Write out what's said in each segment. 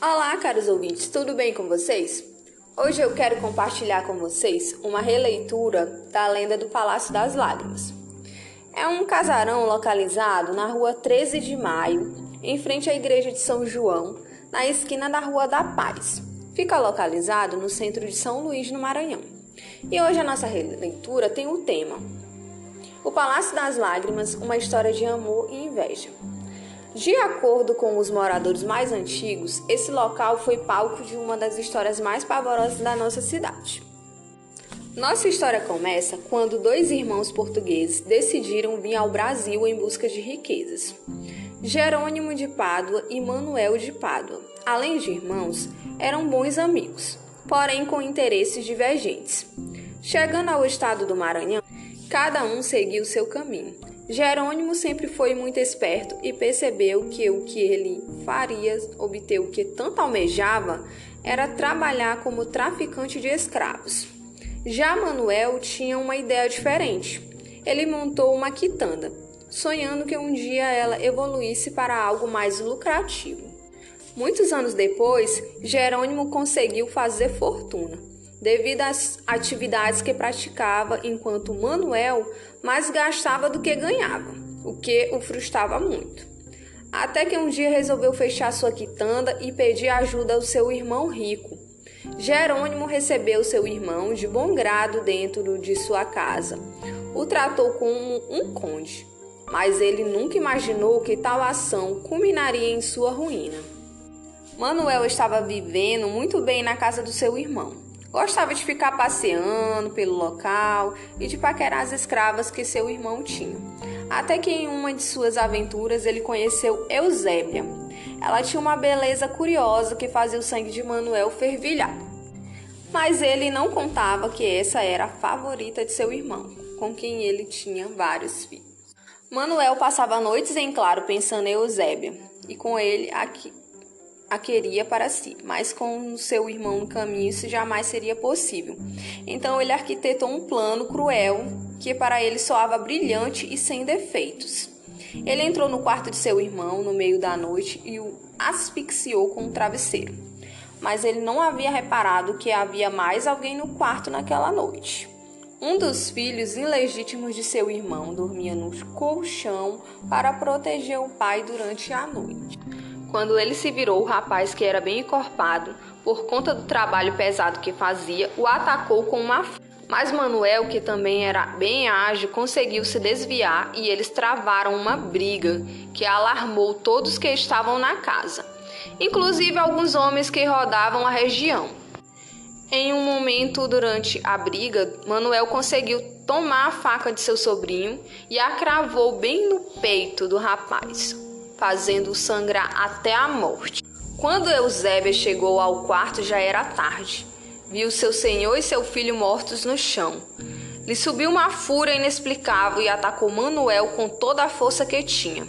Olá, caros ouvintes, tudo bem com vocês? Hoje eu quero compartilhar com vocês uma releitura da lenda do Palácio das Lágrimas. É um casarão localizado na rua 13 de Maio, em frente à Igreja de São João, na esquina da Rua da Paz. Fica localizado no centro de São Luís, no Maranhão. E hoje a nossa releitura tem o tema O Palácio das Lágrimas, uma história de amor e inveja. De acordo com os moradores mais antigos, esse local foi palco de uma das histórias mais pavorosas da nossa cidade. Nossa história começa quando dois irmãos portugueses decidiram vir ao Brasil em busca de riquezas. Jerônimo de Pádua e Manuel de Pádua, além de irmãos, eram bons amigos, porém com interesses divergentes. Chegando ao estado do Maranhão, cada um seguiu seu caminho, Jerônimo sempre foi muito esperto e percebeu que o que ele faria obter o que tanto almejava era trabalhar como traficante de escravos. Já Manuel tinha uma ideia diferente. Ele montou uma quitanda, sonhando que um dia ela evoluísse para algo mais lucrativo. Muitos anos depois, Jerônimo conseguiu fazer fortuna devido às atividades que praticava, enquanto Manuel mais gastava do que ganhava, o que o frustrava muito. Até que um dia resolveu fechar sua quitanda e pedir ajuda ao seu irmão rico. Jerônimo recebeu seu irmão de bom grado dentro de sua casa. O tratou como um conde, mas ele nunca imaginou que tal ação culminaria em sua ruína. Manuel estava vivendo muito bem na casa do seu irmão. Gostava de ficar passeando pelo local e de paquerar as escravas que seu irmão tinha. Até que em uma de suas aventuras ele conheceu Eusébia. Ela tinha uma beleza curiosa que fazia o sangue de Manuel fervilhar. Mas ele não contava que essa era a favorita de seu irmão, com quem ele tinha vários filhos. Manuel passava noites em claro pensando em Eusébia, e com ele aqui a queria para si, mas com seu irmão no caminho isso jamais seria possível. Então ele arquitetou um plano cruel que para ele soava brilhante e sem defeitos. Ele entrou no quarto de seu irmão no meio da noite e o asfixiou com um travesseiro. Mas ele não havia reparado que havia mais alguém no quarto naquela noite. Um dos filhos ilegítimos de seu irmão dormia no colchão para proteger o pai durante a noite. Quando ele se virou, o rapaz, que era bem encorpado, por conta do trabalho pesado que fazia, o atacou com uma mas Manuel, que também era bem ágil, conseguiu se desviar e eles travaram uma briga que alarmou todos que estavam na casa, inclusive alguns homens que rodavam a região. Em um momento durante a briga, Manuel conseguiu tomar a faca de seu sobrinho e a cravou bem no peito do rapaz fazendo-o sangrar até a morte. Quando Eusébia chegou ao quarto, já era tarde. Viu seu senhor e seu filho mortos no chão. Lhe subiu uma fúria inexplicável e atacou Manuel com toda a força que tinha.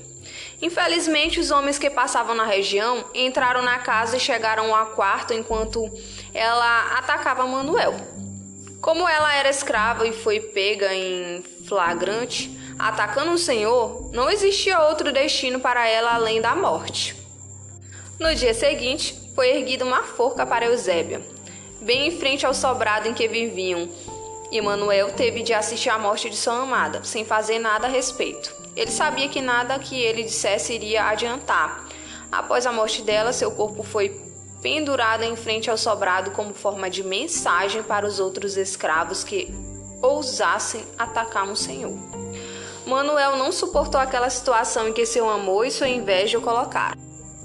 Infelizmente, os homens que passavam na região entraram na casa e chegaram ao quarto enquanto ela atacava Manuel. Como ela era escrava e foi pega em flagrante, atacando o Senhor, não existia outro destino para ela além da morte. No dia seguinte, foi erguida uma forca para Eusébia, bem em frente ao sobrado em que viviam. E Manuel teve de assistir à morte de sua amada, sem fazer nada a respeito. Ele sabia que nada que ele dissesse iria adiantar. Após a morte dela, seu corpo foi pendurado em frente ao sobrado como forma de mensagem para os outros escravos que ousassem atacar um senhor. Manuel não suportou aquela situação em que seu amor e sua inveja o colocaram.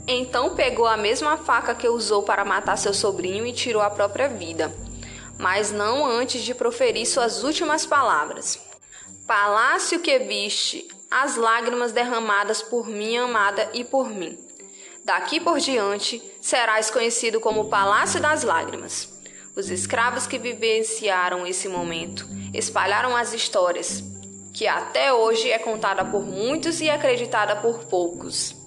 Então pegou a mesma faca que usou para matar seu sobrinho e tirou a própria vida, mas não antes de proferir suas últimas palavras. Palácio que viste, as lágrimas derramadas por minha amada e por mim. Daqui por diante serás conhecido como Palácio das Lágrimas. Os escravos que vivenciaram esse momento espalharam as histórias, que até hoje é contada por muitos e acreditada por poucos.